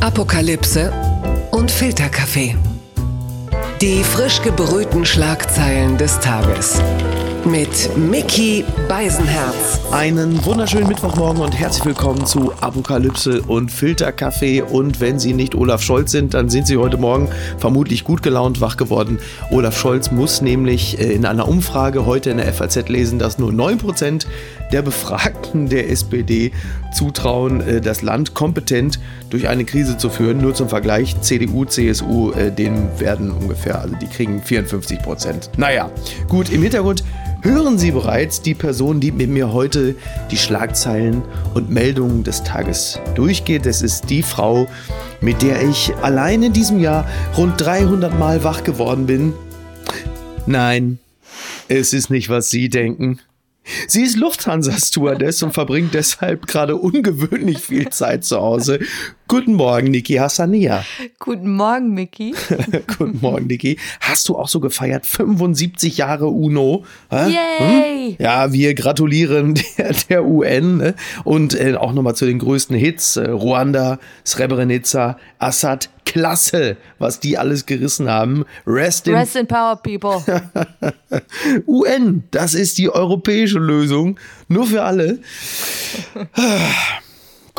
Apokalypse und Filterkaffee. Die frisch gebrühten Schlagzeilen des Tages. Mit Mickey Beisenherz. Einen wunderschönen Mittwochmorgen und herzlich willkommen zu Apokalypse und Filterkaffee. Und wenn Sie nicht Olaf Scholz sind, dann sind Sie heute Morgen vermutlich gut gelaunt wach geworden. Olaf Scholz muss nämlich äh, in einer Umfrage heute in der FAZ lesen, dass nur 9% der Befragten der SPD zutrauen, äh, das Land kompetent durch eine Krise zu führen. Nur zum Vergleich, CDU, CSU, äh, denen werden ungefähr, also die kriegen 54% Naja, gut, im Hintergrund hören Sie bereits die Person, die mit mir heute die Schlagzeilen und Meldungen des Tages durchgeht. Das ist die Frau, mit der ich allein in diesem Jahr rund 300 Mal wach geworden bin. Nein, es ist nicht, was Sie denken. Sie ist Lufthansa-Stewardess und verbringt deshalb gerade ungewöhnlich viel Zeit zu Hause. Guten Morgen, Niki Hassania. Guten Morgen, Miki. Guten Morgen, Niki. Hast du auch so gefeiert? 75 Jahre UNO. Hä? Yay! Hm? Ja, wir gratulieren der, der UN ne? und äh, auch nochmal zu den größten Hits. Äh, Ruanda, Srebrenica, Assad. Klasse, was die alles gerissen haben. Rest in, Rest in Power, People. UN, das ist die europäische Lösung. Nur für alle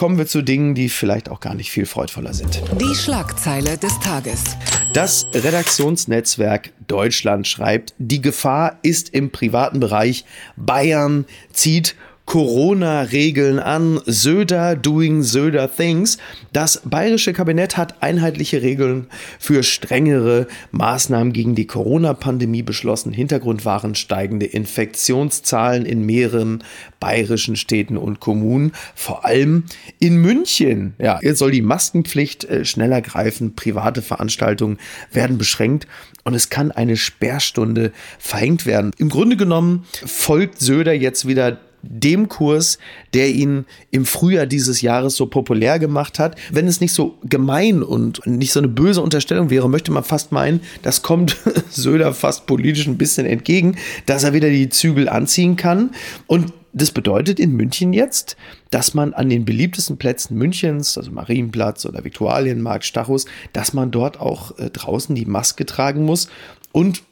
kommen wir zu Dingen, die vielleicht auch gar nicht viel freudvoller sind. Die Schlagzeile des Tages. Das Redaktionsnetzwerk Deutschland schreibt, die Gefahr ist im privaten Bereich. Bayern zieht Corona-Regeln an, Söder doing Söder things. Das bayerische Kabinett hat einheitliche Regeln für strengere Maßnahmen gegen die Corona-Pandemie beschlossen. Hintergrund waren steigende Infektionszahlen in mehreren bayerischen Städten und Kommunen, vor allem in München. Ja, jetzt soll die Maskenpflicht äh, schneller greifen, private Veranstaltungen werden beschränkt und es kann eine Sperrstunde verhängt werden. Im Grunde genommen folgt Söder jetzt wieder dem Kurs, der ihn im Frühjahr dieses Jahres so populär gemacht hat. Wenn es nicht so gemein und nicht so eine böse Unterstellung wäre, möchte man fast meinen, das kommt Söder fast politisch ein bisschen entgegen, dass er wieder die Zügel anziehen kann. Und das bedeutet in München jetzt, dass man an den beliebtesten Plätzen Münchens, also Marienplatz oder Viktualienmarkt, Stachus, dass man dort auch äh, draußen die Maske tragen muss. Und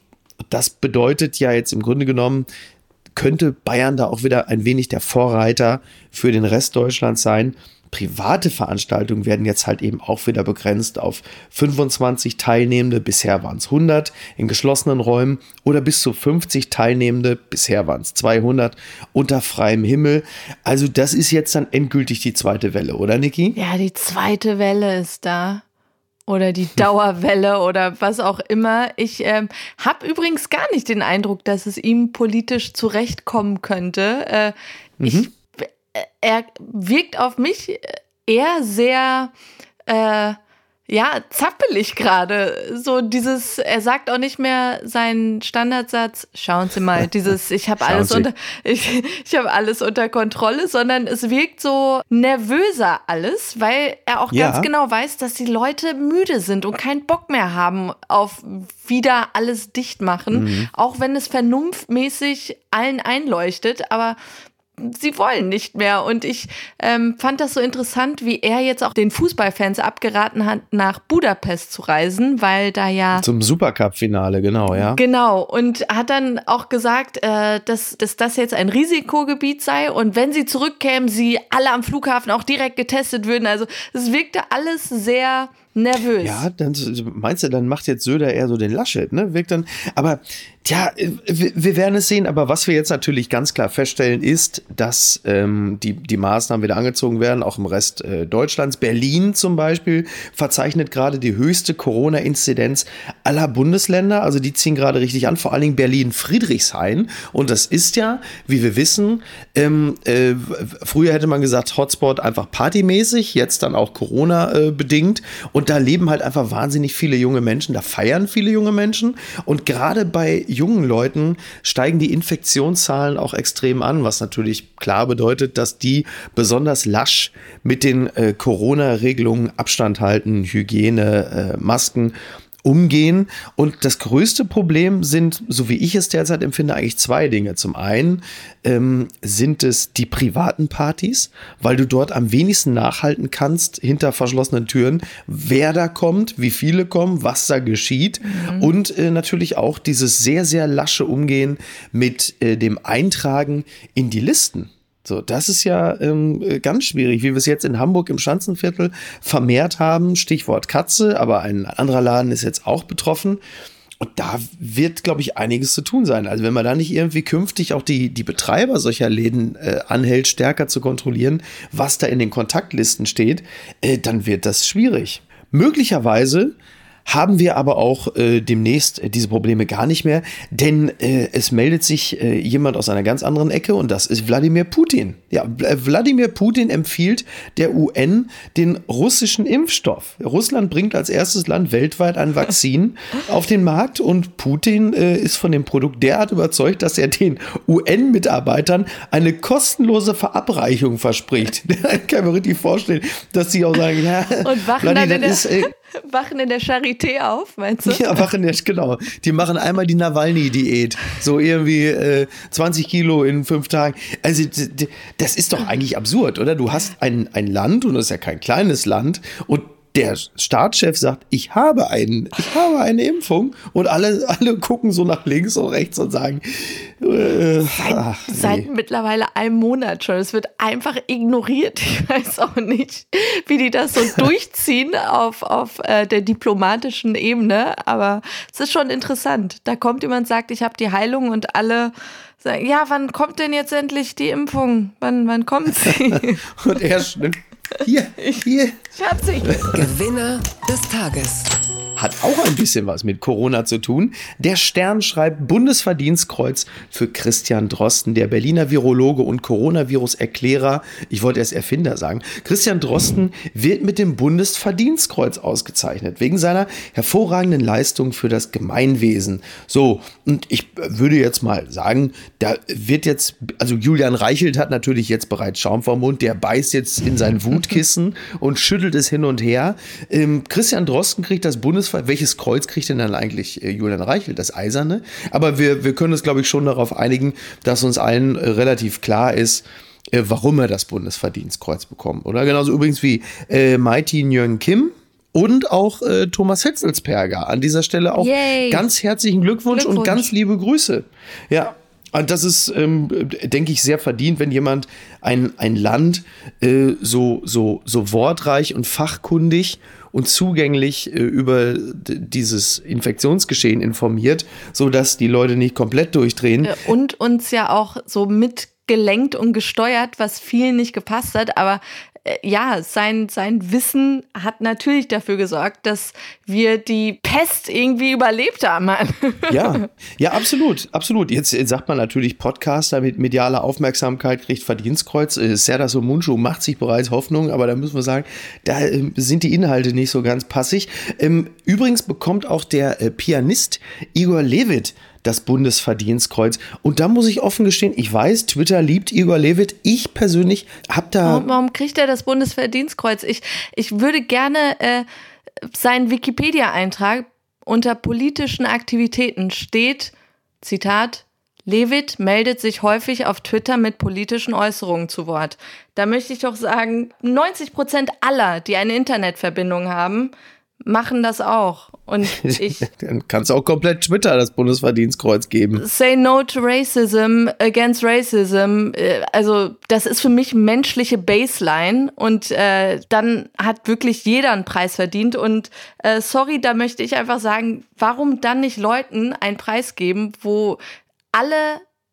das bedeutet ja jetzt im Grunde genommen, könnte Bayern da auch wieder ein wenig der Vorreiter für den Rest Deutschlands sein. Private Veranstaltungen werden jetzt halt eben auch wieder begrenzt auf 25 Teilnehmende, bisher waren es 100 in geschlossenen Räumen oder bis zu 50 Teilnehmende, bisher waren es 200 unter freiem Himmel. Also das ist jetzt dann endgültig die zweite Welle, oder Niki? Ja, die zweite Welle ist da oder die Dauerwelle oder was auch immer. Ich ähm, habe übrigens gar nicht den Eindruck, dass es ihm politisch zurechtkommen könnte. Äh, mhm. ich, äh, er wirkt auf mich eher sehr äh, ja, zappelig gerade. So dieses, er sagt auch nicht mehr seinen Standardsatz, schauen Sie mal, dieses, ich habe alles unter, ich, ich habe alles unter Kontrolle, sondern es wirkt so nervöser alles, weil er auch ja. ganz genau weiß, dass die Leute müde sind und keinen Bock mehr haben auf wieder alles dicht machen, mhm. auch wenn es vernunftmäßig allen einleuchtet, aber sie wollen nicht mehr. Und ich ähm, fand das so interessant, wie er jetzt auch den Fußballfans abgeraten hat, nach Budapest zu reisen, weil da ja. Zum Supercup-Finale, genau, ja. Genau. Und hat dann auch gesagt, äh, dass, dass das jetzt ein Risikogebiet sei. Und wenn sie zurückkämen, sie alle am Flughafen auch direkt getestet würden. Also es wirkte alles sehr nervös. Ja, dann meinst du, dann macht jetzt Söder eher so den Laschet, ne? Wirkt dann, aber ja, wir werden es sehen, aber was wir jetzt natürlich ganz klar feststellen, ist, dass ähm, die, die Maßnahmen wieder angezogen werden, auch im Rest äh, Deutschlands. Berlin zum Beispiel verzeichnet gerade die höchste Corona-Inzidenz aller Bundesländer. Also die ziehen gerade richtig an, vor allen Dingen Berlin-Friedrichshain. Und das ist ja, wie wir wissen, ähm, äh, früher hätte man gesagt, Hotspot einfach partymäßig, jetzt dann auch Corona-bedingt. Äh, da leben halt einfach wahnsinnig viele junge Menschen, da feiern viele junge Menschen. Und gerade bei jungen Leuten steigen die Infektionszahlen auch extrem an, was natürlich klar bedeutet, dass die besonders lasch mit den äh, Corona-Regelungen Abstand halten, Hygiene, äh, Masken umgehen. Und das größte Problem sind, so wie ich es derzeit empfinde, eigentlich zwei Dinge. Zum einen ähm, sind es die privaten Partys, weil du dort am wenigsten nachhalten kannst hinter verschlossenen Türen, wer da kommt, wie viele kommen, was da geschieht. Mhm. Und äh, natürlich auch dieses sehr, sehr lasche Umgehen mit äh, dem Eintragen in die Listen. So, das ist ja ähm, ganz schwierig, wie wir es jetzt in Hamburg im Schanzenviertel vermehrt haben. Stichwort Katze, aber ein anderer Laden ist jetzt auch betroffen. Und da wird, glaube ich, einiges zu tun sein. Also wenn man da nicht irgendwie künftig auch die, die Betreiber solcher Läden äh, anhält, stärker zu kontrollieren, was da in den Kontaktlisten steht, äh, dann wird das schwierig. Möglicherweise haben wir aber auch äh, demnächst äh, diese Probleme gar nicht mehr, denn äh, es meldet sich äh, jemand aus einer ganz anderen Ecke und das ist Wladimir Putin. Ja, äh, Wladimir Putin empfiehlt der UN den russischen Impfstoff. Russland bringt als erstes Land weltweit ein Vakzin auf den Markt und Putin äh, ist von dem Produkt derart überzeugt, dass er den UN-Mitarbeitern eine kostenlose Verabreichung verspricht. ich kann mir richtig vorstellen, dass sie auch sagen, ja, und wachen Vladimir, das ist wachen in der Charité auf, meinst du? Ja, wachen ja, genau. Die machen einmal die Nawalny-Diät. So irgendwie äh, 20 Kilo in fünf Tagen. Also, das ist doch eigentlich absurd, oder? Du hast ein, ein Land, und das ist ja kein kleines Land, und der Staatschef sagt, ich habe einen, ich habe eine Impfung und alle, alle gucken so nach links und rechts und sagen, äh, seit, ach, nee. seit mittlerweile einem Monat schon. Es wird einfach ignoriert. Ich weiß auch nicht, wie die das so durchziehen auf, auf äh, der diplomatischen Ebene, aber es ist schon interessant. Da kommt jemand, sagt, ich habe die Heilung und alle sagen, ja, wann kommt denn jetzt endlich die Impfung? Wann, wann kommt sie? und er schnippt hier, hier. Schatzi. Gewinner des Tages hat auch ein bisschen was mit Corona zu tun. Der Stern schreibt Bundesverdienstkreuz für Christian Drosten, der Berliner Virologe und Coronavirus-Erklärer. Ich wollte erst Erfinder sagen. Christian Drosten wird mit dem Bundesverdienstkreuz ausgezeichnet, wegen seiner hervorragenden Leistung für das Gemeinwesen. So, und ich würde jetzt mal sagen, da wird jetzt, also Julian Reichelt hat natürlich jetzt bereits Schaum vom Mund, der beißt jetzt in sein Wutkissen und schüttelt es hin und her. Ähm, Christian Drosten kriegt das Bundes welches Kreuz kriegt denn dann eigentlich äh, Julian Reichelt? Das eiserne? Aber wir, wir können uns, glaube ich, schon darauf einigen, dass uns allen äh, relativ klar ist, äh, warum er das Bundesverdienstkreuz bekommt. Oder genauso übrigens wie äh, Mighty Nguyen Kim, und auch äh, Thomas Hitzelsperger. An dieser Stelle auch Yay. ganz herzlichen Glückwunsch, Glückwunsch, und ganz liebe Grüße. Ja. Und das ist, ähm, denke ich, sehr verdient, wenn jemand ein, ein Land äh, so, so, so wortreich und fachkundig und zugänglich äh, über dieses Infektionsgeschehen informiert, sodass die Leute nicht komplett durchdrehen. Äh, und uns ja auch so mitgelenkt und gesteuert, was vielen nicht gepasst hat, aber ja, sein, sein Wissen hat natürlich dafür gesorgt, dass wir die Pest irgendwie überlebt haben. ja, ja, absolut, absolut. Jetzt, sagt man natürlich, Podcaster mit medialer Aufmerksamkeit kriegt Verdienstkreuz. Äh, Serdar Somuncu macht sich bereits Hoffnung, aber da müssen wir sagen, da äh, sind die Inhalte nicht so ganz passig. Ähm, übrigens bekommt auch der Pianist Igor Levit das Bundesverdienstkreuz. Und da muss ich offen gestehen, ich weiß, Twitter liebt Igor Levit. Ich persönlich habe da. Warum, warum, kriegt er das Bundesverdienstkreuz? Ich, ich würde gerne äh, seinen Wikipedia-Eintrag unter politischen Aktivitäten steht, Zitat, Levitt meldet sich häufig auf Twitter mit politischen Äußerungen zu Wort. Da möchte ich doch sagen, 90 Prozent aller, die eine Internetverbindung haben, machen das auch. Und ich. Dann kannst du auch komplett Twitter das Bundesverdienstkreuz geben. Say no to racism, against racism. Äh, also, das ist für mich menschliche Baseline. Und äh, dann hat wirklich jeder einen Preis verdient. Und äh, sorry, da möchte ich einfach sagen, warum dann nicht Leuten einen Preis geben, wo alle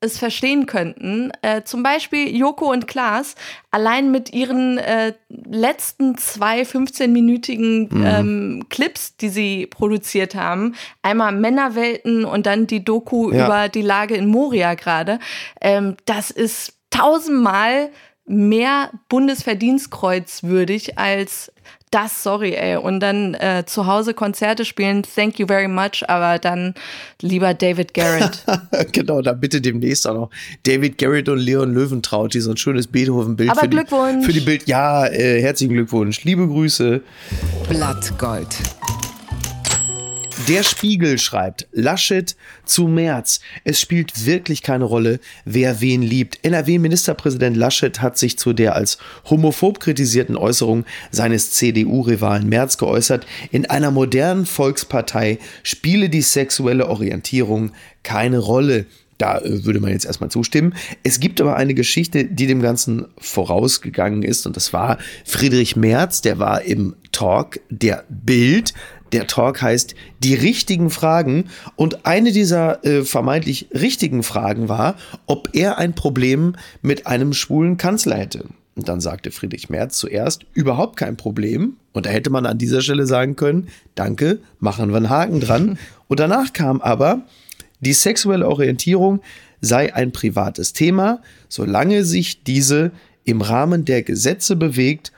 es verstehen könnten. Äh, zum Beispiel Joko und Klaas allein mit ihren äh, letzten zwei 15-minütigen mhm. ähm, Clips, die sie produziert haben. Einmal Männerwelten und dann die Doku ja. über die Lage in Moria gerade. Ähm, das ist tausendmal mehr Bundesverdienstkreuz würdig als das, sorry, ey. Und dann äh, zu Hause Konzerte spielen, thank you very much, aber dann lieber David Garrett. genau, dann bitte demnächst auch noch David Garrett und Leon Löwentraut, die so ein schönes Beethoven-Bild für, Die, für die Bild. Ja, äh, herzlichen Glückwunsch. Liebe Grüße. Blattgold. Der Spiegel schreibt, Laschet zu März. Es spielt wirklich keine Rolle, wer wen liebt. NRW-Ministerpräsident Laschet hat sich zu der als homophob kritisierten Äußerung seines CDU-Rivalen Merz geäußert. In einer modernen Volkspartei spiele die sexuelle Orientierung keine Rolle. Da äh, würde man jetzt erstmal zustimmen. Es gibt aber eine Geschichte, die dem Ganzen vorausgegangen ist, und das war Friedrich Merz, der war im Talk der Bild. Der Talk heißt Die richtigen Fragen. Und eine dieser äh, vermeintlich richtigen Fragen war, ob er ein Problem mit einem schwulen Kanzler hätte. Und dann sagte Friedrich Merz zuerst, überhaupt kein Problem. Und da hätte man an dieser Stelle sagen können, danke, machen wir einen Haken dran. Und danach kam aber, die sexuelle Orientierung sei ein privates Thema, solange sich diese im Rahmen der Gesetze bewegt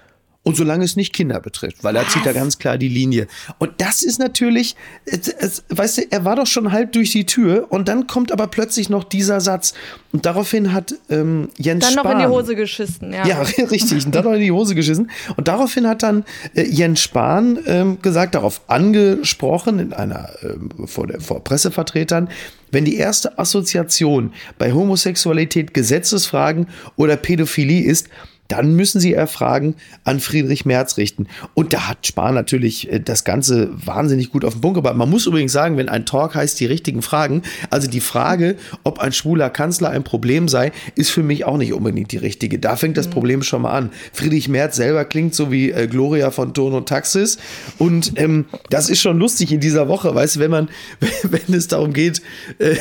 und solange es nicht Kinder betrifft, weil er zieht da ganz klar die Linie. Und das ist natürlich, es, es, weißt du, er war doch schon halb durch die Tür und dann kommt aber plötzlich noch dieser Satz. Und daraufhin hat ähm, Jens Dann Spahn, noch in die Hose geschissen, ja. Ja, richtig. Und dann noch in die Hose geschissen. Und daraufhin hat dann äh, Jens Spahn ähm, gesagt, darauf angesprochen, in einer, ähm, vor, der, vor Pressevertretern, wenn die erste Assoziation bei Homosexualität Gesetzesfragen oder Pädophilie ist, dann müssen Sie Erfragen an Friedrich Merz richten. Und da hat Spahn natürlich äh, das Ganze wahnsinnig gut auf den Punkt gebracht. Man muss übrigens sagen, wenn ein Talk heißt, die richtigen Fragen, also die Frage, ob ein schwuler Kanzler ein Problem sei, ist für mich auch nicht unbedingt die richtige. Da fängt das Problem schon mal an. Friedrich Merz selber klingt so wie äh, Gloria von Ton und Taxis. Und ähm, das ist schon lustig in dieser Woche, weißt du, wenn man, wenn es darum geht, äh,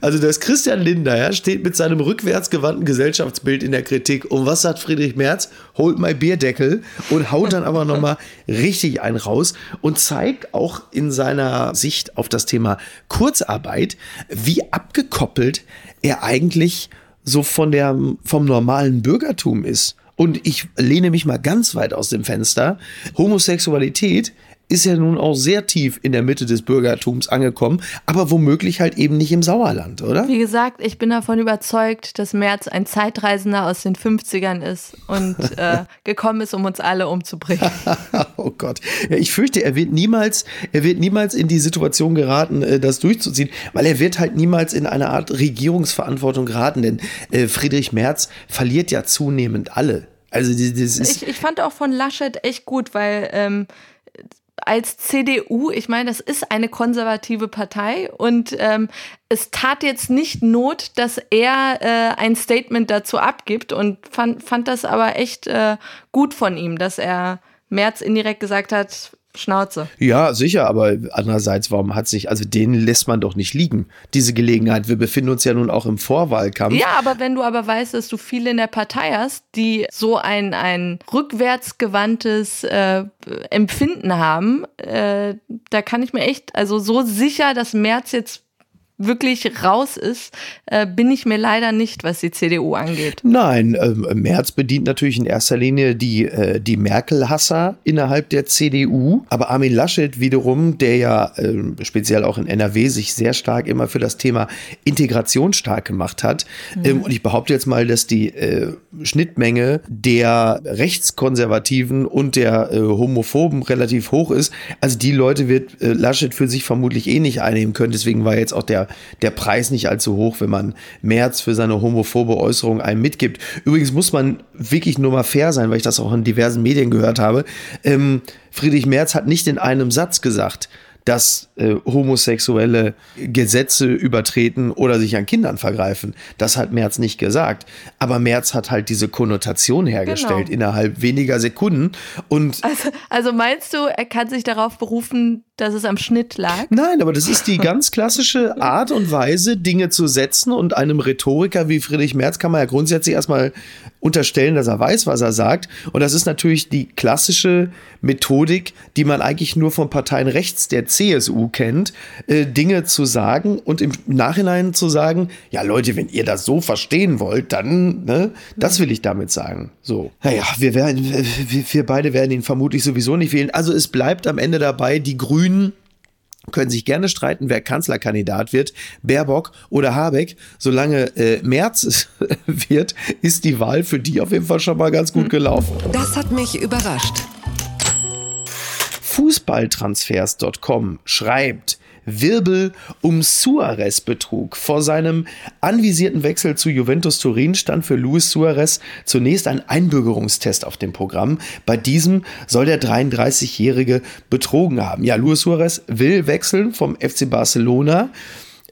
also das Christian Linder ja, steht mit seinem rückwärtsgewandten Gesellschaftsbild in der Kritik. Und was sagt Friedrich Merz? Holt mein Bierdeckel und haut dann aber nochmal richtig einen raus und zeigt auch in seiner Sicht auf das Thema Kurzarbeit, wie abgekoppelt er eigentlich so von der, vom normalen Bürgertum ist. Und ich lehne mich mal ganz weit aus dem Fenster. Homosexualität ist ja nun auch sehr tief in der Mitte des Bürgertums angekommen, aber womöglich halt eben nicht im Sauerland, oder? Wie gesagt, ich bin davon überzeugt, dass Merz ein Zeitreisender aus den 50ern ist und äh, gekommen ist, um uns alle umzubringen. oh Gott. Ja, ich fürchte, er wird niemals, er wird niemals in die Situation geraten, äh, das durchzuziehen, weil er wird halt niemals in eine Art Regierungsverantwortung geraten, denn äh, Friedrich Merz verliert ja zunehmend alle. Also das ist ich, ich fand auch von Laschet echt gut, weil ähm, als CDU, ich meine, das ist eine konservative Partei und ähm, es tat jetzt nicht Not, dass er äh, ein Statement dazu abgibt und fand, fand das aber echt äh, gut von ihm, dass er Merz indirekt gesagt hat, Schnauze. Ja, sicher, aber andererseits, warum hat sich, also den lässt man doch nicht liegen, diese Gelegenheit. Wir befinden uns ja nun auch im Vorwahlkampf. Ja, aber wenn du aber weißt, dass du viele in der Partei hast, die so ein, ein rückwärtsgewandtes äh, Empfinden haben, äh, da kann ich mir echt, also so sicher, dass März jetzt wirklich raus ist, äh, bin ich mir leider nicht, was die CDU angeht. Nein, äh, Merz bedient natürlich in erster Linie die, äh, die Merkel-Hasser innerhalb der CDU. Aber Armin Laschet wiederum, der ja äh, speziell auch in NRW sich sehr stark immer für das Thema Integration stark gemacht hat. Mhm. Ähm, und ich behaupte jetzt mal, dass die äh, Schnittmenge der Rechtskonservativen und der äh, Homophoben relativ hoch ist. Also die Leute wird äh, Laschet für sich vermutlich eh nicht einnehmen können. Deswegen war jetzt auch der der, Preis nicht allzu hoch, wenn man Merz für seine homophobe Äußerung einem mitgibt. Übrigens muss man wirklich nur mal fair sein, weil ich das auch in diversen Medien gehört habe. Ähm, Friedrich Merz hat nicht in einem Satz gesagt, dass äh, Homosexuelle Gesetze übertreten oder sich an Kindern vergreifen. Das hat Merz nicht gesagt. Aber Merz hat halt diese Konnotation hergestellt genau. innerhalb weniger Sekunden. Und also, also meinst du, er kann sich darauf berufen, dass es am Schnitt lag? Nein, aber das ist die ganz klassische Art und Weise, Dinge zu setzen. Und einem Rhetoriker wie Friedrich Merz kann man ja grundsätzlich erstmal unterstellen, dass er weiß, was er sagt. Und das ist natürlich die klassische Methodik, die man eigentlich nur von Parteien rechts der CSU kennt, äh, Dinge zu sagen und im Nachhinein zu sagen, ja Leute, wenn ihr das so verstehen wollt, dann, ne, das will ich damit sagen. So. Naja, wir werden, wir, wir beide werden ihn vermutlich sowieso nicht wählen. Also es bleibt am Ende dabei, die Grünen Grünen können sich gerne streiten, wer Kanzlerkandidat wird, Baerbock oder Habeck. Solange äh, März wird, ist die Wahl für die auf jeden Fall schon mal ganz gut gelaufen. Das hat mich überrascht. Fußballtransfers.com schreibt, Wirbel um Suarez-Betrug. Vor seinem anvisierten Wechsel zu Juventus Turin stand für Luis Suarez zunächst ein Einbürgerungstest auf dem Programm. Bei diesem soll der 33-Jährige betrogen haben. Ja, Luis Suarez will wechseln vom FC Barcelona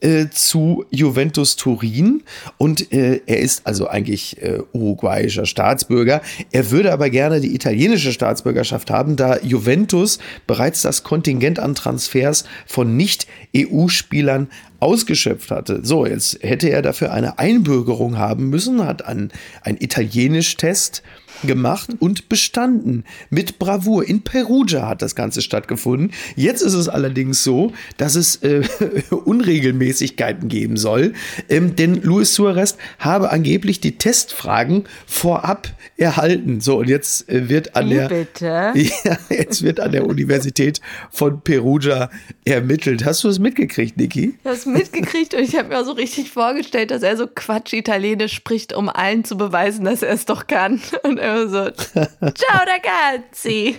äh, zu Juventus Turin und äh, er ist also eigentlich äh, uruguayischer Staatsbürger. Er würde aber gerne die italienische Staatsbürgerschaft haben, da Juventus bereits das Kontingent an Transfers von Nicht-EU-Spielern ausgeschöpft hatte. So, jetzt hätte er dafür eine Einbürgerung haben müssen, hat einen, einen Italienisch-Test gemacht und bestanden. Mit Bravour. In Perugia hat das Ganze stattgefunden. Jetzt ist es allerdings so, dass es äh, Unregelmäßigkeiten geben soll. Ähm, denn Luis Suarez habe angeblich die Testfragen vorab erhalten. So, und jetzt äh, wird an Wie der. bitte? Ja, jetzt wird an der Universität von Perugia ermittelt. Hast du es mitgekriegt, Niki? Ich habe es mitgekriegt und ich habe mir auch so richtig vorgestellt, dass er so Quatsch Italienisch spricht, um allen zu beweisen, dass er es doch kann. Und er so, ciao ragazzi.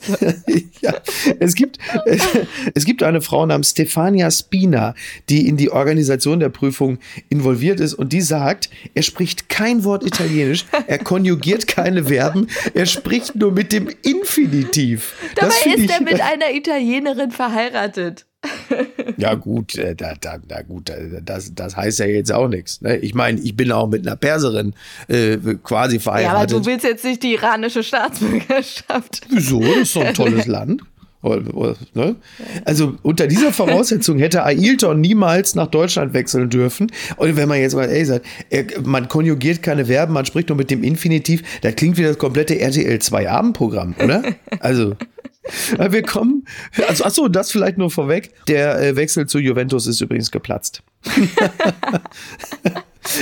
So. ja, es gibt, es gibt eine Frau namens Stefania Spina, die in die Organisation der Prüfung involviert ist und die sagt, er spricht kein Wort Italienisch, er konjugiert keine Verben, er spricht nur mit dem Infinitiv. Dabei ist er mit einer Italienerin verheiratet. Ja, gut, äh, da, da, da, gut, das, das heißt ja jetzt auch nichts. Ne? Ich meine, ich bin auch mit einer Perserin äh, quasi Ja, aber verheiratet. du willst jetzt nicht die iranische Staatsbürgerschaft. Wieso? Das ist doch ein tolles Land. Ne? Also unter dieser Voraussetzung hätte Ailton niemals nach Deutschland wechseln dürfen. Und wenn man jetzt mal ey, sagt, man konjugiert keine Verben, man spricht nur mit dem Infinitiv, das klingt wie das komplette RTL 2 Abendprogramm, oder? Also wir kommen, also achso, das vielleicht nur vorweg. Der äh, Wechsel zu Juventus ist übrigens geplatzt.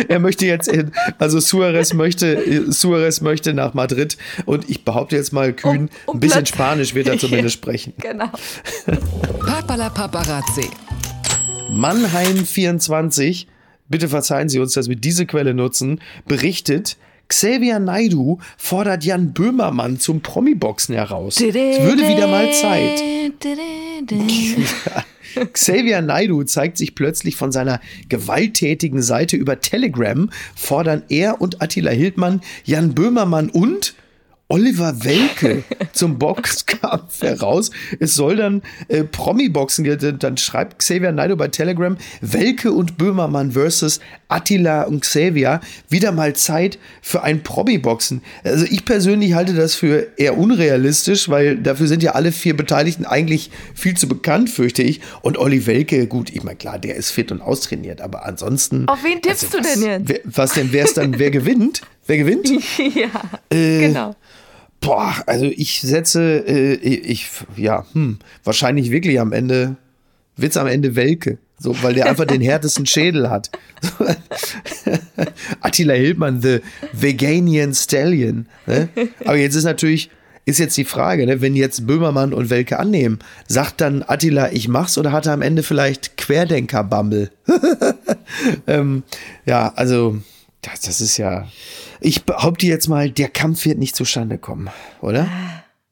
Er möchte jetzt, in, also Suarez möchte, äh, Suarez möchte nach Madrid und ich behaupte jetzt mal kühn, Oh, oh, ein bisschen Platz. Spanisch wird er zumindest sprechen. Genau. Papala Paparazzi. Mannheim 24, bitte verzeihen Sie uns, dass wir diese Quelle nutzen, berichtet, Xavier Naidu fordert Jan Böhmermann zum Promi-Boxen heraus. Es würde wieder mal Zeit. Xavier Naidu zeigt sich plötzlich von seiner gewalttätigen Seite über Telegram, fordern er und Attila Hildmann Jan Böhmermann und Oliver Welke zum Boxkampf heraus. Es soll dann äh, Promi-Boxen, geben. dann schreibt Xavier Naidu bei Telegram, Welke und Böhmermann versus Attila und Xavier. Wieder mal Zeit für ein Promi-Boxen. Also ich persönlich halte das für eher unrealistisch, weil dafür sind ja alle vier Beteiligten eigentlich viel zu bekannt, fürchte ich. Und Olli Welke, gut, ich meine, klar, der ist fit und austrainiert, aber ansonsten. Auf wen tippst du denn was, jetzt? Wer, was denn, wer ist dann, wer gewinnt? Wer gewinnt? ja, Äh, genau. Boah, also ich setze, äh, ich, ja, hm, wahrscheinlich wirklich am Ende, wird's am Ende Welke. So, weil der einfach den härtesten Schädel hat. Attila Hildmann, the Veganian Stallion. Ne? Aber jetzt ist natürlich, ist jetzt die Frage, ne? wenn jetzt Böhmermann und Welke annehmen, sagt dann Attila, ich mach's oder hat er am Ende vielleicht Querdenker-Bumble? ähm, ja, also, das, das ist ja. Ich behaupte jetzt mal, der Kampf wird nicht zustande kommen, oder?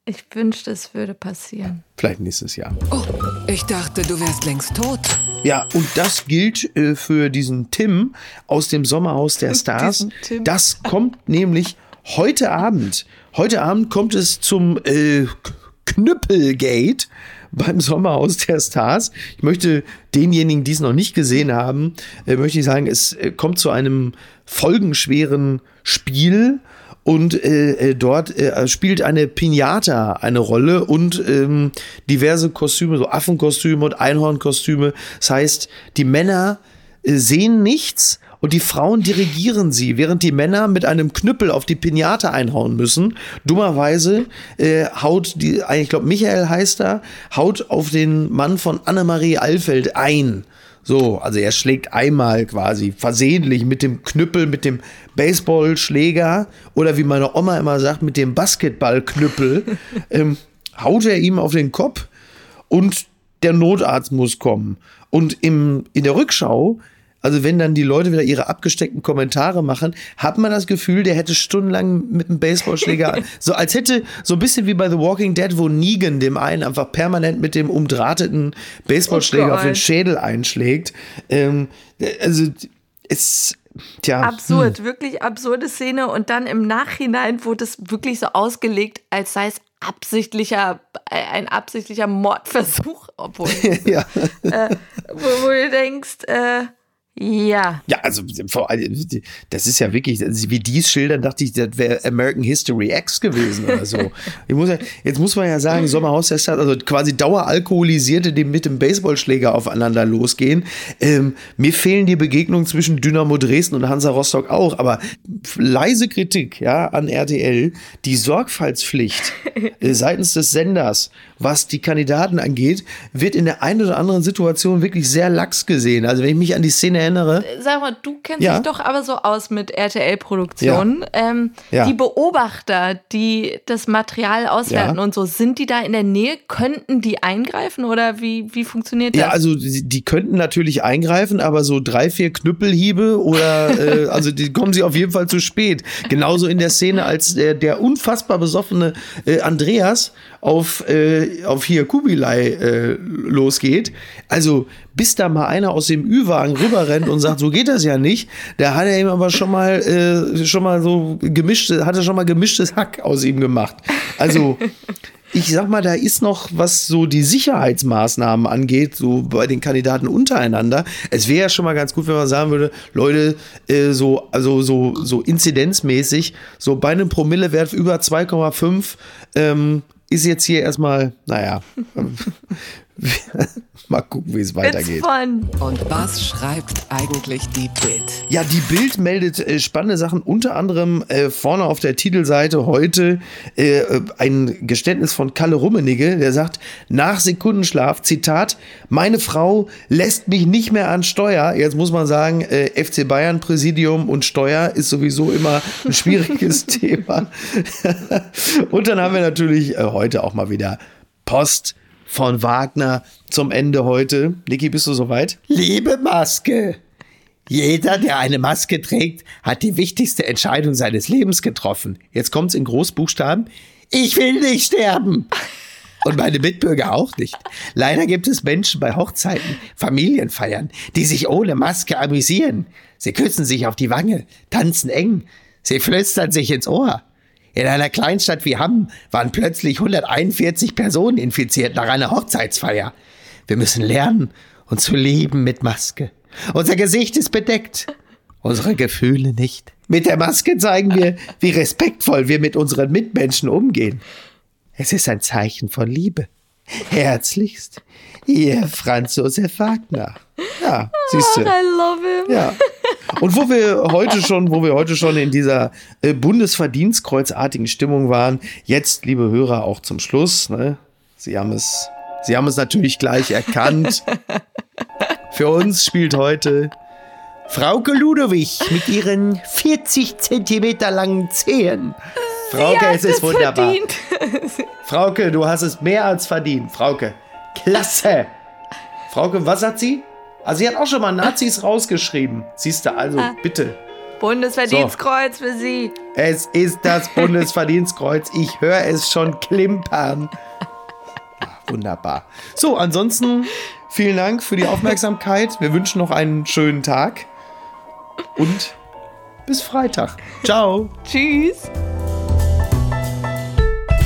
Ich wünschte, es würde passieren. Vielleicht nächstes Jahr. Oh, ich dachte, du wärst längst tot. Ja, und das gilt äh, für diesen Tim aus dem Sommerhaus der Stars. Das kommt nämlich heute Abend. Heute Abend kommt es zum äh, Knüppelgate beim Sommerhaus der Stars. Ich möchte denjenigen, die es noch nicht gesehen haben, äh, möchte ich sagen, es äh, kommt zu einem folgenschweren Spiel. Und äh, äh, dort äh, spielt eine Pinata eine Rolle und ähm, diverse Kostüme, so Affenkostüme und Einhornkostüme. Das heißt, die Männer äh, sehen nichts und die Frauen dirigieren sie, während die Männer mit einem Knüppel auf die Pinata einhauen müssen. Dummerweise äh, haut die, ich glaube Michael heißt er, haut auf den Mann von Annemarie Alfeld ein. So, also er schlägt einmal quasi versehentlich mit dem Knüppel, mit dem Baseballschläger oder wie meine Oma immer sagt, mit dem Basketballknüppel, ähm, haut er ihm auf den Kopf und der Notarzt muss kommen. Und im, in der Rückschau Also wenn dann die Leute wieder ihre abgesteckten Kommentare machen, hat man das Gefühl, der hätte stundenlang mit einem Baseballschläger, so als hätte, so ein bisschen wie bei The Walking Dead, wo Negan dem einen einfach permanent mit dem umdrahteten Baseballschläger Oh auf den. Schädel einschlägt. Ähm, also es, tja. Absurd, wirklich absurde Szene. Und dann im Nachhinein wurde es wirklich so ausgelegt, als sei es absichtlicher, äh, ein absichtlicher Mordversuch, obwohl, ja. äh, wo, wo du denkst, äh, ja. Ja, also vor allem, das ist ja wirklich, wie die es schildern, dachte ich, das wäre American History X gewesen oder so. Ich muss ja, jetzt muss man ja sagen, Sommerhaus der Stadt, also quasi Daueralkoholisierte, die mit dem Baseballschläger aufeinander losgehen. Ähm, mir fehlen die Begegnungen zwischen Dynamo Dresden und Hansa Rostock auch, aber leise Kritik ja, an RTL, die Sorgfaltspflicht äh, seitens des Senders, was die Kandidaten angeht, wird in der einen oder anderen Situation wirklich sehr lax gesehen. Also wenn ich mich an die Szene erinnere, Sag mal, du kennst Ja. dich doch aber so aus mit RTL-Produktionen. Ähm, Ja. Die Beobachter, die das Material auswerten Ja. und so, sind die da in der Nähe? Könnten die eingreifen oder wie, wie funktioniert das? Ja, also die, die könnten natürlich eingreifen, aber so drei, vier Knüppelhiebe oder äh, also die kommen sie auf jeden Fall zu spät. Genauso in der Szene, als der, der unfassbar besoffene äh, Andreas auf, äh, auf hier Kubilai äh, losgeht. Also bis da mal einer aus dem Ü-Wagen rüberrennt und sagt, so geht das ja nicht, da hat er ihm aber schon mal äh, schon mal so gemischte, hat er schon mal gemischtes Hack aus ihm gemacht. Also ich sag mal, da ist noch, was so die Sicherheitsmaßnahmen angeht, so bei den Kandidaten untereinander. Es wäre ja schon mal ganz gut, wenn man sagen würde, Leute, äh, so, also so, so inzidenzmäßig, so bei einem Promillewert über 2,5 ähm, ist jetzt hier erstmal, naja, mal gucken, wie es weitergeht. Und was schreibt eigentlich die Bild? Ja, die Bild meldet äh, spannende Sachen, unter anderem äh, vorne auf der Titelseite heute äh, äh, ein Geständnis von Kalle Rummenigge, der sagt, nach Sekundenschlaf, Zitat, meine Frau lässt mich nicht mehr an Steuer. Jetzt muss man sagen, äh, FC Bayern Präsidium und Steuer ist sowieso immer ein schwieriges Thema. und dann haben wir natürlich äh, heute auch mal wieder Post von Wagner zum Ende heute. Niki, bist du soweit? Liebe Maske. Jeder, der eine Maske trägt, hat die wichtigste Entscheidung seines Lebens getroffen. Jetzt kommt's in Großbuchstaben. Ich will nicht sterben. Und meine Mitbürger auch nicht. Leider gibt es Menschen bei Hochzeiten, Familienfeiern, die sich ohne Maske amüsieren. Sie küssen sich auf die Wange, tanzen eng, sie flüstern sich ins Ohr. In einer Kleinstadt wie Hamm waren plötzlich 141 Personen infiziert nach einer Hochzeitsfeier. Wir müssen lernen, uns zu lieben mit Maske. Unser Gesicht ist bedeckt, unsere Gefühle nicht. Mit der Maske zeigen wir, wie respektvoll wir mit unseren Mitmenschen umgehen. Es ist ein Zeichen von Liebe. Herzlichst, Ihr Franz Josef Wagner. Ja, siehst du. I love him. Ja. Und wo wir heute schon, wo wir heute schon in dieser äh, Bundesverdienstkreuzartigen Stimmung waren, jetzt, liebe Hörer, auch zum Schluss, ne? Sie haben es, Sie haben es natürlich gleich erkannt. Für uns spielt heute Frauke Ludowig mit ihren 40 Zentimeter langen Zehen. Frauke, es ist wunderbar. Verdient. Frauke, du hast es mehr als verdient. Frauke, klasse. Frauke, was hat sie? Also sie hat auch schon mal Nazis rausgeschrieben. Siehst du, also bitte. Bundesverdienstkreuz für Sie. Es ist das Bundesverdienstkreuz. Ich höre es schon klimpern. Ah, Wunderbar. So, ansonsten vielen Dank für die Aufmerksamkeit. Wir wünschen noch einen schönen Tag und bis Freitag. Ciao. Tschüss.